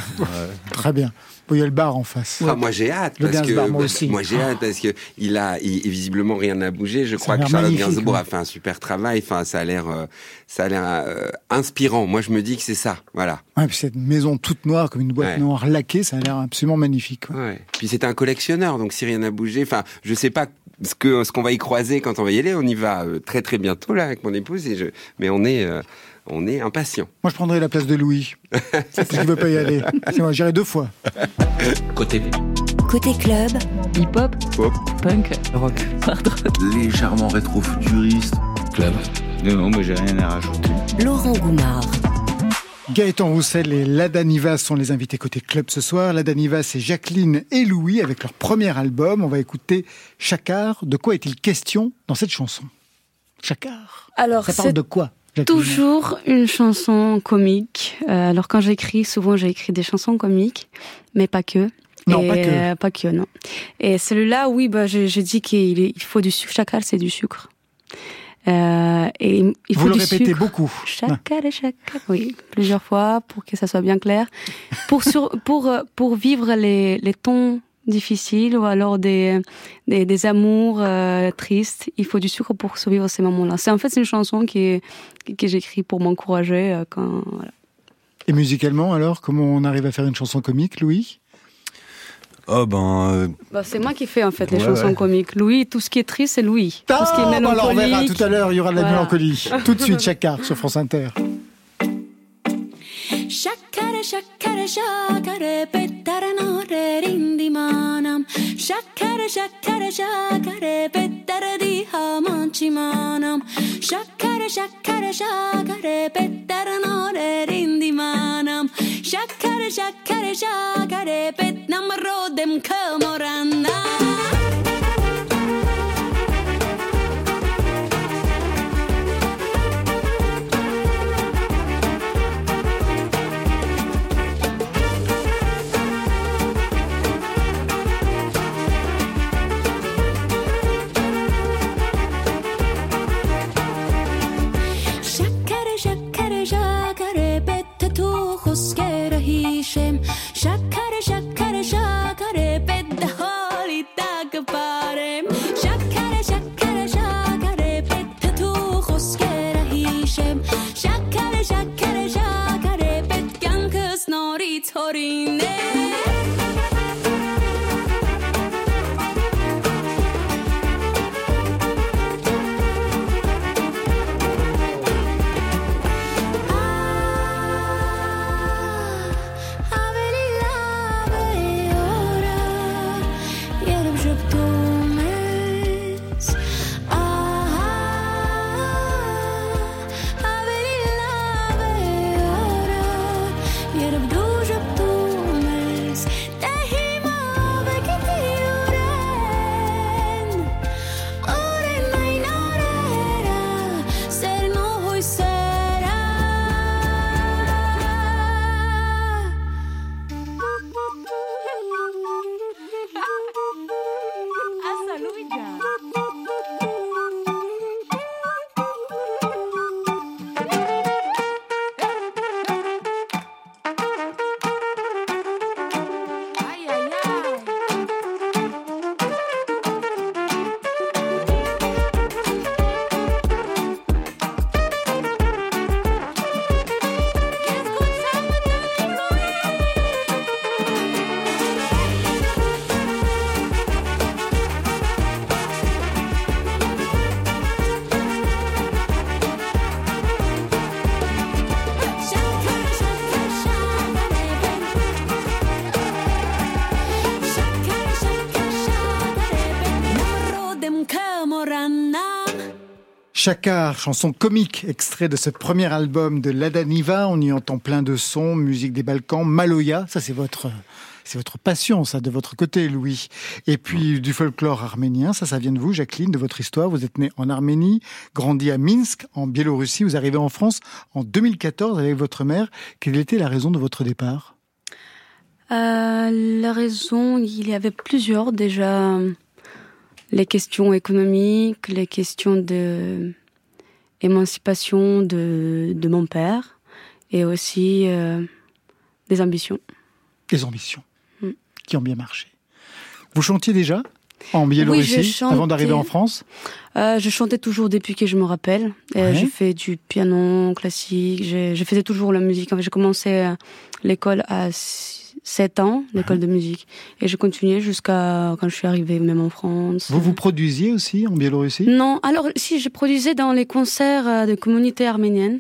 Très bien. Il y a le bar en face. Ah, moi j'ai hâte Le parce que Gainsbourg, moi aussi. moi j'ai hâte parce que il a il, visiblement rien n'a bougé. Je Ça crois que Charlotte Gainsbourg ouais. a fait un super travail. Enfin, ça a l'air euh, ça a l'air euh, inspirant. Moi, je me dis que c'est ça. Voilà. Ouais, puis cette maison toute noire, comme une boîte Ouais. noire laquée, ça a l'air absolument magnifique. Puis c'est un collectionneur, donc si rien n'a bougé, enfin, je sais pas ce que ce qu'on va y croiser quand on va y aller. On y va euh, très très bientôt là avec mon épouse et je, mais on est euh, on est impatient. Moi, je prendrais la place de Louis. *laughs* parce qu'il veut pas y aller. C'est moi, j'irai deux fois. Côté Côté club, Hip-hop, Pop. punk, rock, hard rock. légèrement rétro-futuriste. club. Non, moi j'ai rien à rajouter. Laurent Goumard. Gaëtan Roussel et Lada Nivas sont les invités côté club ce soir. Lada Nivas, c'est Jacqueline et Louis avec leur premier album. On va écouter Chacard. De quoi est-il question dans cette chanson? Chacard. Alors, Ça parle de quoi? Toujours une chanson comique. Euh, alors quand j'écris, souvent j'ai écrit des chansons comiques, mais pas que. Non, Et, pas que. euh, pas que, non. Et celui-là, oui, bah, j'ai j'ai dit qu'il faut du sucre. Chacal, c'est du sucre. Euh, et il faut Vous le du répétez sucre. beaucoup. Chacal et chacal. Oui, plusieurs fois pour que ça soit bien clair. Pour sur, pour euh, pour vivre les les tons difficiles ou alors des des, des amours euh, tristes, il faut du sucre pour survivre ces moments-là. C'est en fait c'est une chanson qui est que j'écris pour m'encourager euh, quand voilà. Et musicalement, alors, comment on arrive à faire une chanson comique, Louis? Oh ben, euh, Bah, c'est moi qui fais en fait les Ouais, chansons ouais. comiques. Louis, tout ce qui est triste, c'est Louis. tout ce qui est Ah, bah alors on verra mélancolique. tout à l'heure, il y aura de la Voilà. mélancolie. Tout de suite, *laughs* Chacard sur France Inter. Shakare shakare shakare pettaranoore rindimaanam Shakare shakare shakare pettaradeehamaanchimaanam Shakare shakare shakare pettaranoore rindimaanam Shakare shakare shakare petnamrodem kamoranam Chacard, chanson comique, extrait de ce premier album de Lada Niva. On y entend plein de sons, musique des Balkans, Maloya, ça c'est votre, C'est votre passion, ça, de votre côté, Louis. Et puis du folklore arménien, ça, ça vient de vous, Jacqueline, de votre histoire. Vous êtes née en Arménie, grandi à Minsk, en Biélorussie. Vous arrivez en France en 2014 avec votre mère. Quelle était la raison de votre départ? Euh, la raison, il y avait plusieurs déjà. Les questions économiques, les questions de émancipation de, de mon père et aussi euh, des ambitions. Des ambitions Mm. qui ont bien marché. Vous chantiez déjà en Biélorussie Oui, je chantais. avant d'arriver en France? Euh, je chantais toujours depuis que je me rappelle. Euh, Ouais. J'ai fait du piano classique. Je, je faisais toujours la musique. En fait, j'ai commencé l'école à 7 ans, l'école de musique. Et je continuais jusqu'à quand je suis arrivée même en France. Vous vous produisiez aussi en Biélorussie? Non, alors si, je produisais dans les concerts euh, de communauté arménienne.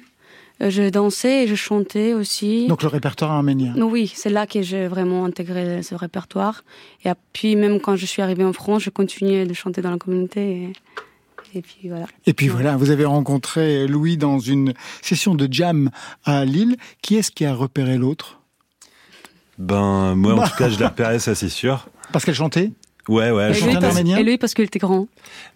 Euh, Je dansais et je chantais aussi. Donc le répertoire arménien. Oui, c'est là que j'ai vraiment intégré ce répertoire. Et puis même quand je suis arrivée en France, je continuais de chanter dans la communauté. Et, et puis voilà. Et puis voilà, vous avez rencontré Louis dans une session de jam à Lille. Qui est-ce qui a repéré l'autre? Ben, moi, en Bah. tout cas, je l'ai repéré, ça c'est sûr. Parce qu'elle chantait Ouais, ouais. elle lui, chantait en arménien et lui parce qu'il était grand.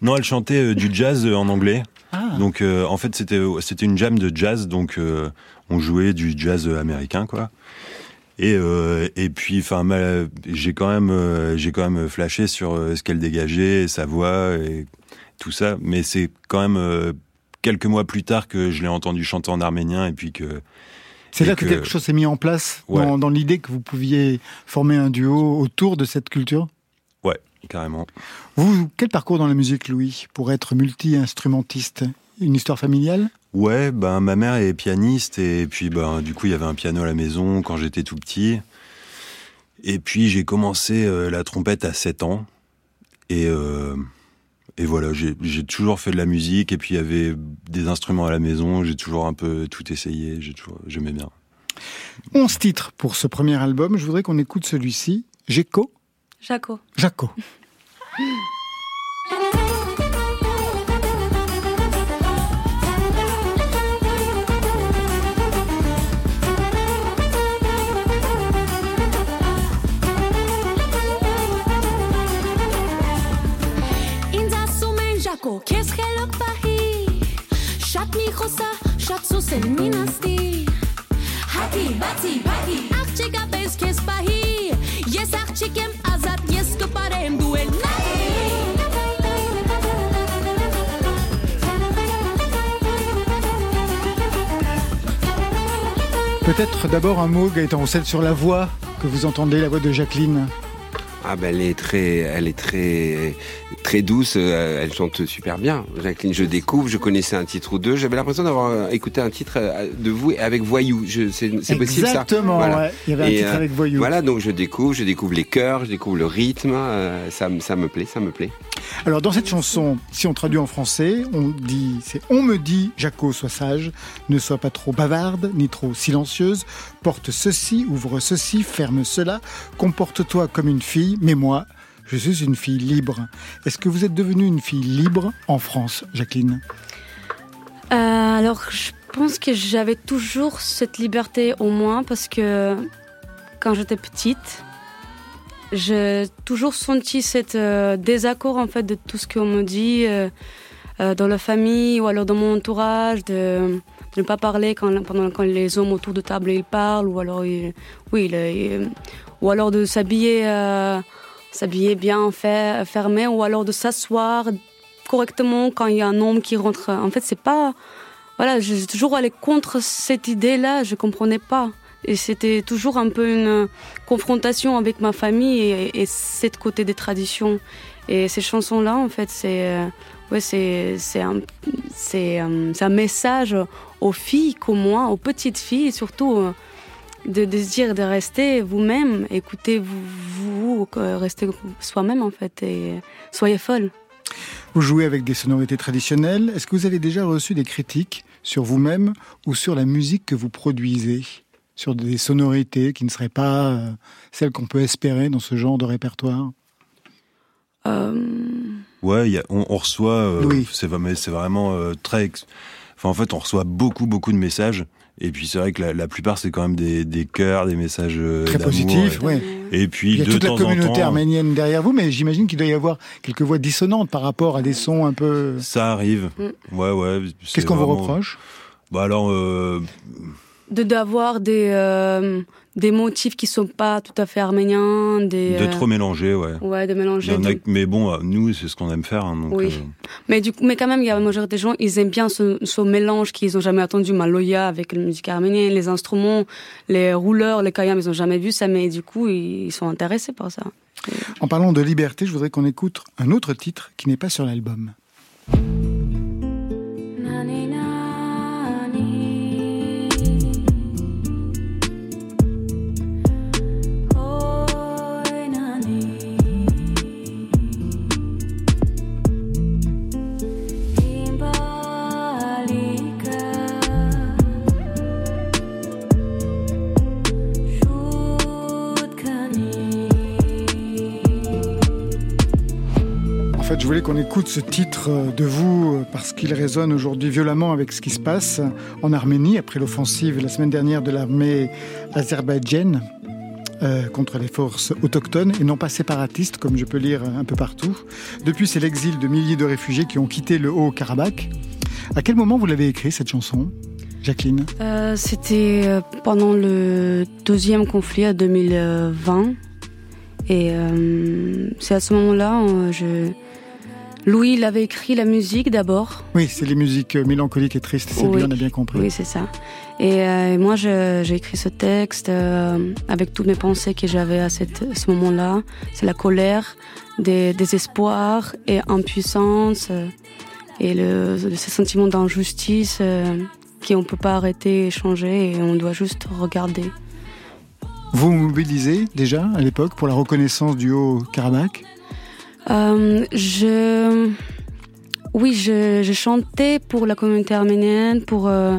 Non, elle chantait euh, du jazz euh, en anglais. Ah. Donc, euh, en fait, c'était c'était une jam de jazz, donc euh, on jouait du jazz américain, quoi. Et euh, et puis, enfin, j'ai quand même euh, j'ai quand même flashé sur euh, ce qu'elle dégageait, sa voix et tout ça. Mais c'est quand même euh, quelques mois plus tard que je l'ai entendu chanter en arménien et puis que C'est et là que, que- quelque chose s'est mis en place Ouais. dans, dans l'idée que vous pouviez former un duo autour de cette culture? Ouais, carrément. Vous, quel parcours dans la musique, Louis, pour être multi-instrumentiste? Une histoire familiale? Ouais, ben ma mère est pianiste et puis ben du coup il y avait un piano à la maison quand j'étais tout petit. Et puis j'ai commencé euh, la trompette à 7 ans et euh, et voilà, j'ai toujours fait de la musique et puis il y avait des instruments à la maison, j'ai toujours un peu tout essayé, j'ai toujours j'aimais bien. 11 titres pour ce premier album. Je voudrais qu'on écoute celui-ci. Géco Jaco. Jaco. Minasti bati bati. Bahi Yes azat yes duel Peut-être d'abord un mot, Gaëtan Roussel, sur la voix que vous entendez, la voix de Jacqueline. Ah ben elle est très, elle est très, très douce. euh, Elle chante super bien. Jacqueline, je découvre. Je connaissais un titre ou deux. J'avais l'impression d'avoir euh, écouté un titre euh, de vous avec Voyou. C'est possible ça? Exactement, Voilà. ouais. Il y avait un Et, titre avec Voyou. Voilà, donc je découvre, je découvre les chœurs, je découvre le rythme. ça, me- ça me plaît, ça me plaît. Alors dans cette chanson, si on traduit en français, on dit, c'est on me dit, Jaco, sois sage, ne sois pas trop bavarde, ni trop silencieuse, porte ceci, ouvre ceci, ferme cela, comporte-toi comme une fille, mais moi, je suis une fille libre. Est-ce que vous êtes devenue une fille libre en France, Jacqueline Euh, alors, je pense que j'avais toujours cette liberté au moins parce que quand j'étais petite, j'ai toujours senti cet euh, désaccord en fait de tout ce qu'on me dit euh, euh, dans la famille ou alors dans mon entourage, de, ne pas parler quand, pendant quand les hommes autour de table ils parlent ou alors oui, ou alors de s'habiller s'habiller bien fermé ou alors de s'asseoir correctement quand il y a un homme qui rentre. En fait, c'est pas. Voilà, j'ai toujours allé contre cette idée-là, je comprenais pas. Et c'était toujours un peu une confrontation avec ma famille et, et cette côté des traditions. Et ces chansons-là, en fait, c'est. euh, Ouais, c'est un, euh, un message aux filles comme moi, aux petites filles, surtout euh, de, de se dire de rester vous-même, écoutez vous, vous euh, restez soi-même en fait et soyez folle. Vous jouez avec des sonorités traditionnelles. Est-ce que vous avez déjà reçu des critiques sur vous-même ou sur la musique que vous produisez? Sur des sonorités qui ne seraient pas euh, celles qu'on peut espérer dans ce genre de répertoire? Euh, Ouais, il y a- on, on reçoit. euh, Oui. C'est vraiment, c'est vraiment euh, très. Enfin, en fait, on reçoit beaucoup, beaucoup de messages. Et puis c'est vrai que la, la plupart c'est quand même des, des cœurs, des messages euh, Très d'amour. positif, Et- oui. Et puis Il y a de toute la temps communauté temps, arménienne derrière vous, mais j'imagine qu'il doit y avoir quelques voix dissonantes par rapport à des sons un peu. ça arrive. Mm. Ouais, ouais. Qu'est-ce qu'on vous reproche? Bah alors, euh, De d'avoir des euh, des motifs qui sont pas tout à fait arméniens, des de euh, trop mélanger, ouais. ouais, de mélanger. a, mais bon, euh, nous, c'est ce qu'on aime faire. hein, donc, Oui. euh, Mais du coup, mais quand même, il y a la majorité des gens, ils aiment bien ce, ce mélange qu'ils ont jamais entendu, Maloya avec la musique arménienne, les instruments, les rouleurs, les kayam, ils ont jamais vu ça, mais du coup, ils, ils sont intéressés par ça. En parlant de liberté, je voudrais qu'on écoute un autre titre qui n'est pas sur l'album. Je voulais qu'on écoute ce titre euh, de vous euh, parce qu'il résonne aujourd'hui violemment avec ce qui se passe en Arménie après l'offensive la semaine dernière de l'armée azerbaïdjane euh, contre les forces autochtones et non pas séparatistes comme je peux lire un peu partout. Depuis, c'est l'exil de milliers de réfugiés qui ont quitté le Haut-Karabakh. À quel moment vous l'avez écrit cette chanson, Jacqueline? C'était pendant le deuxième conflit à 2020. Et c'est à ce moment-là, je... Louis il avait écrit la musique d'abord. Oui, c'est les musiques euh, mélancoliques et tristes, c'est Oui. lui, on a bien compris. Oui, c'est ça. Et euh, moi, j'ai écrit ce texte euh, avec toutes mes pensées que j'avais à, ce moment-là. C'est la colère, des désespoir et impuissance euh, et le, ce sentiment d'injustice qu'on ne peut pas arrêter et changer et on doit juste regarder. Vous vous mobilisez déjà à l'époque pour la reconnaissance du Haut-Karabakh Euh, je, oui, je, je chantais pour la communauté arménienne, pour euh,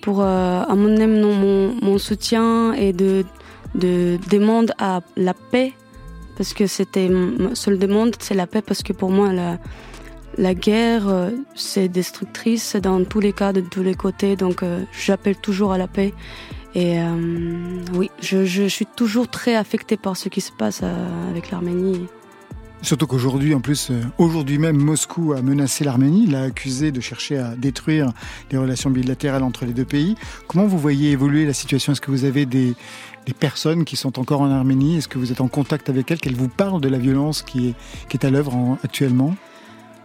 pour euh, à mon, mon soutien et de de demande à la paix parce que c'était ma seule demande, c'est la paix parce que pour moi la la guerre c'est destructrice dans tous les cas de tous les côtés donc j'appelle toujours à la paix et oui je, je suis toujours très affectée par ce qui se passe avec l'Arménie. Surtout qu'aujourd'hui, en plus, euh, aujourd'hui même, Moscou a menacé l'Arménie, l'a accusé de chercher à détruire les relations bilatérales entre les deux pays. Comment vous voyez évoluer la situation? Est-ce que vous avez des, personnes qui sont encore en Arménie? Est-ce que vous êtes en contact avec elles? Qu'elles vous parlent de la violence qui est, à l'œuvre en- actuellement?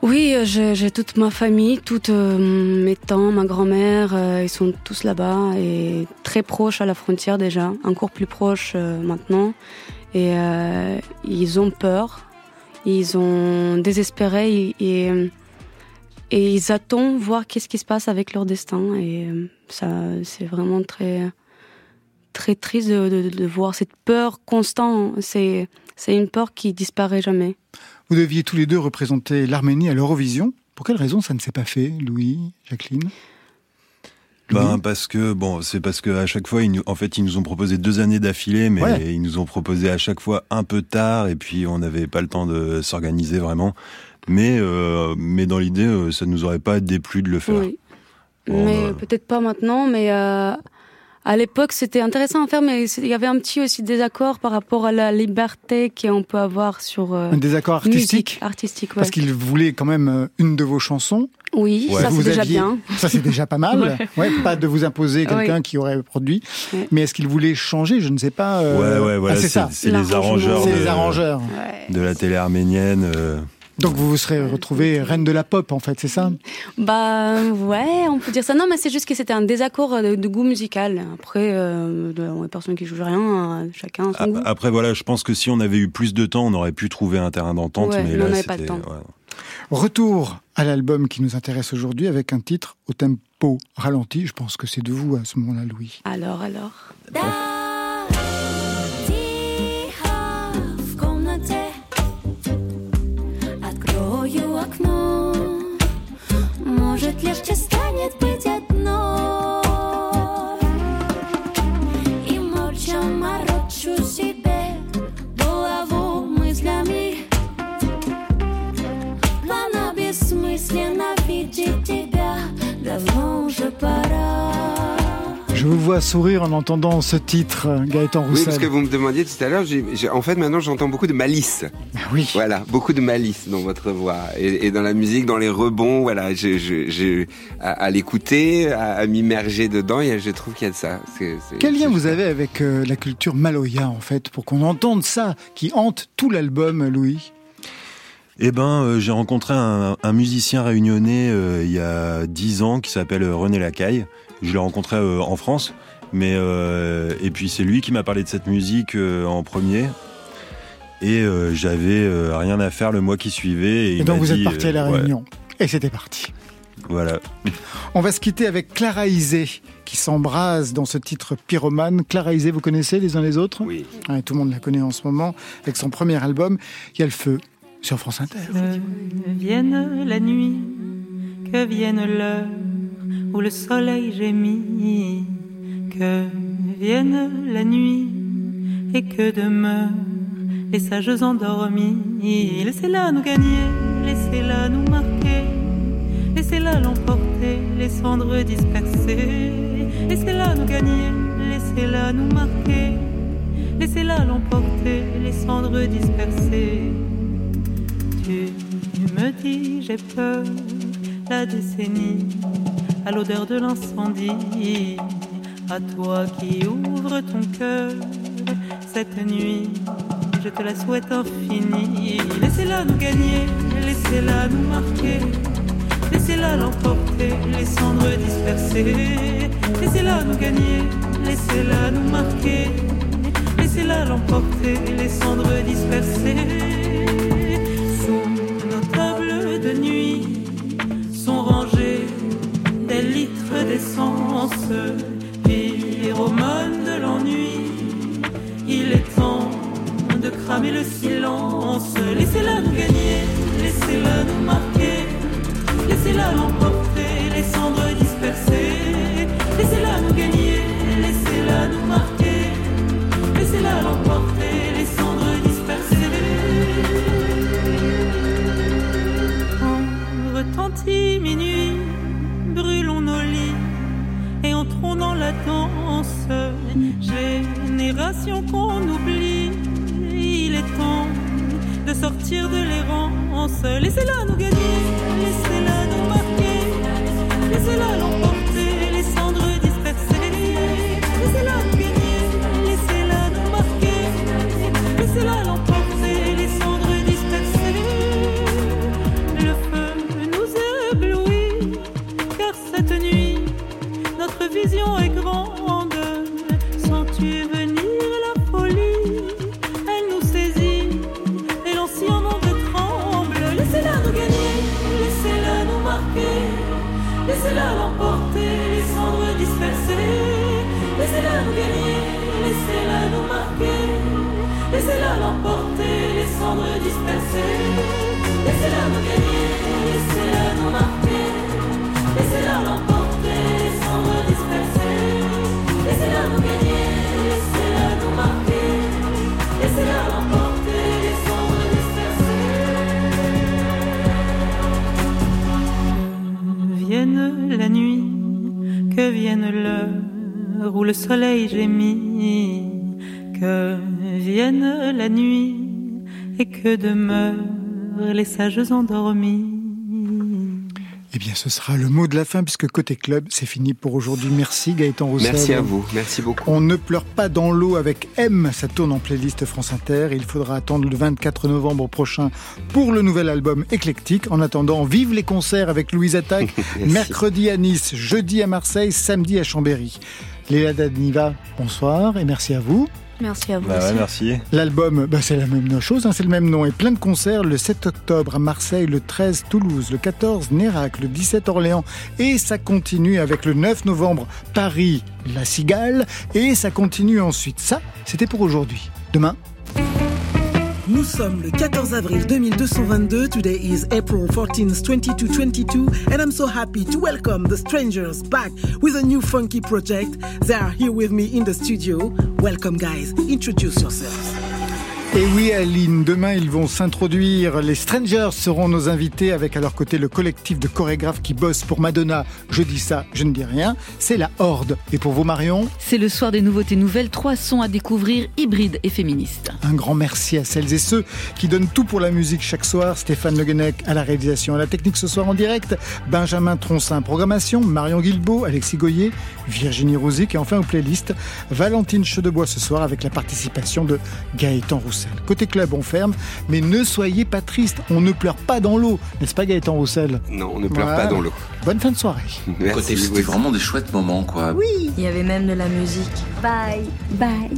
Oui, euh, j'ai toute ma famille, toutes euh, mes tantes, ma grand-mère, ils sont tous là-bas et très proches à la frontière déjà, encore plus proches maintenant. Et ils ont peur, ils sont désespérés et, ils attendent voir qu'est-ce qui se passe avec leur destin. Et euh, ça, c'est vraiment très très triste de, de- de voir cette peur constante. C'est c'est une peur qui disparaît jamais. Vous deviez tous les deux représenter l'Arménie à l'Eurovision. Pour quelle raison ça ne s'est pas fait, Louis, Jacqueline? Ben parce que bon, c'est parce que à chaque fois, ils nous, en fait, ils nous ont proposé deux années d'affilée, mais Ouais. ils nous ont proposé à chaque fois un peu tard, et puis on n'avait pas le temps de s'organiser vraiment. Mais euh, mais dans l'idée, euh, ça nous aurait pas déplu de le faire. Oui. Bon, mais euh, peut-être pas maintenant, mais euh, à l'époque c'était intéressant à faire, mais il y avait un petit aussi désaccord par rapport à la liberté qu'on peut avoir sur euh, Un désaccord artistique musique, artistique, ouais. Parce qu'il voulait quand même euh, une de vos chansons. Oui, ça Vous c'est déjà aviez- bien. Ça c'est déjà pas mal. Ouais. ouais. pas de vous imposer *laughs* quelqu'un qui aurait produit. Ouais. Mais est-ce qu'il voulait changer? Je ne sais pas. euh, Ouais, ouais, voilà, ah, c'est ça. c'est les arrangeurs C'est de- les arrangeurs. de la télé arménienne. euh, donc vous vous serez retrouvée reine de la pop en fait, c'est ça? Bah ouais, on peut dire ça. Non, mais c'est juste que c'était un désaccord euh, de, goût musical. Après, euh, on est personne qui joue rien, euh, chacun. Après voilà, je pense que si on avait eu plus de temps, on aurait pu trouver un terrain d'entente. Mais là, on n'avait pas de temps. Retour à l'album qui nous intéresse aujourd'hui avec un titre au tempo ralenti. Je pense que c'est de vous à ce moment-là, Louis. Alors, alors. Может, легче станет быть одной. И молча морочу себе Голову мыслями. Плана бессмысленно видеть тебя. Давно Je vous vois sourire en entendant ce titre, Gaëtan Roussel. Oui, parce que vous me demandiez tout à l'heure, en fait maintenant j'entends beaucoup de malice. Oui. Voilà, beaucoup de malice dans votre voix et, et dans la musique, dans les rebonds. Voilà, je, je, je- à, à l'écouter, à, à m'immerger dedans, et je trouve qu'il y a de ça. Quel lien vous avez avec euh, la culture maloya en fait, pour qu'on entende ça qui hante tout l'album, Louis? Eh ben, euh, j'ai rencontré un, un musicien réunionnais euh, il y a dix ans qui s'appelle euh, René Lacaille. Je l'ai rencontré euh, en France, mais euh, et puis c'est lui qui m'a parlé de cette musique euh, en premier. Et euh, j'avais euh, rien à faire le mois qui suivait. Et, Et il donc vous êtes parti à la ouais, Réunion. Et c'était parti. voilà. On va se quitter avec Clara Isé, qui s'embrase dans ce titre pyromane. Clara Isé, vous connaissez les uns les autres? Oui. Ouais, Tout le monde la connaît en ce moment. Avec son premier album, il y a le feu sur France Inter. Que vienne la nuit, que vienne l'heure où le soleil gémit, que vienne la nuit et que demeurent les sages endormis. Laissez-la nous gagner, laissez-la nous marquer, laissez-la l'emporter, les cendres dispersées. Laissez-la nous gagner, laissez-la nous marquer, laissez-la l'emporter, les cendres dispersées. Me dis j'ai peur, la décennie, à l'odeur de l'incendie, à toi qui ouvres ton cœur cette nuit, je te la souhaite infinie. Laissez-la nous gagner, laissez-la nous marquer, laissez-la l'emporter, les cendres dispersées. Laissez-la nous gagner, laissez-la nous marquer, laissez-la l'emporter, les cendres dispersées. Sont rangés des litres d'essence, pyromane de l'ennui. Il est temps de cramer le silence. Laissez-la nous gagner, laissez-la nous marquer, laissez-la l'emporter, soleil gémit, que vienne la nuit et que demeurent les sages endormis. Eh bien, ce sera le mot de la fin puisque côté club, c'est fini pour aujourd'hui. Merci Gaëtan Roussel. Merci à vous, merci beaucoup. On ne pleure pas dans l'eau avec M, ça tourne en playlist France Inter. Il faudra attendre le 24 novembre prochain pour le nouvel album Éclectique. En attendant, vive les concerts avec Louise Attaque, *laughs* mercredi à Nice, jeudi à Marseille, samedi à Chambéry. Léla Daniva, bonsoir et merci à vous. Merci à vous. Bah ouais, merci. L'album, bah, c'est la même chose, hein, c'est le même nom. Et plein de concerts le 7 octobre à Marseille, le 13 Toulouse, le 14 Nérac, le 17 Orléans. Et ça continue avec le 9 novembre Paris, La Cigale. Et ça continue ensuite. Ça, c'était pour aujourd'hui. Demain, Nous sommes le 14 avril 2222. Today is April 14th, 2222, and I'm so happy to welcome the Strangers back with a new funky project. They are here with me in the studio. Welcome, guys. Introduce yourselves. Et oui, Aline, demain ils vont s'introduire. Les Strangers seront nos invités avec à leur côté le collectif de chorégraphes qui bossent pour Madonna. Je dis ça, je ne dis rien. C'est la Horde. Et pour vous, Marion C'est le soir des nouveautés nouvelles, trois sons à découvrir, hybrides et féministes. Un grand merci à celles et ceux qui donnent tout pour la musique chaque soir. Stéphane Le Guenec à la réalisation, à la technique ce soir en direct. Benjamin Troncin, programmation. Marion Guilbeault, Alexis Goyer, Virginie Rosic et enfin aux playlists Valentine Chedebois ce soir avec la participation de Gaëtan Roussel. Côté club, on ferme, mais ne soyez pas triste, on ne pleure pas dans l'eau, n'est-ce pas Gaëtan Roussel Non, on ne pleure pas dans l'eau. Bonne fin de soirée. Côté, c'était vraiment des chouettes moments, quoi. Oui, il y avait même de la musique. Bye. Bye.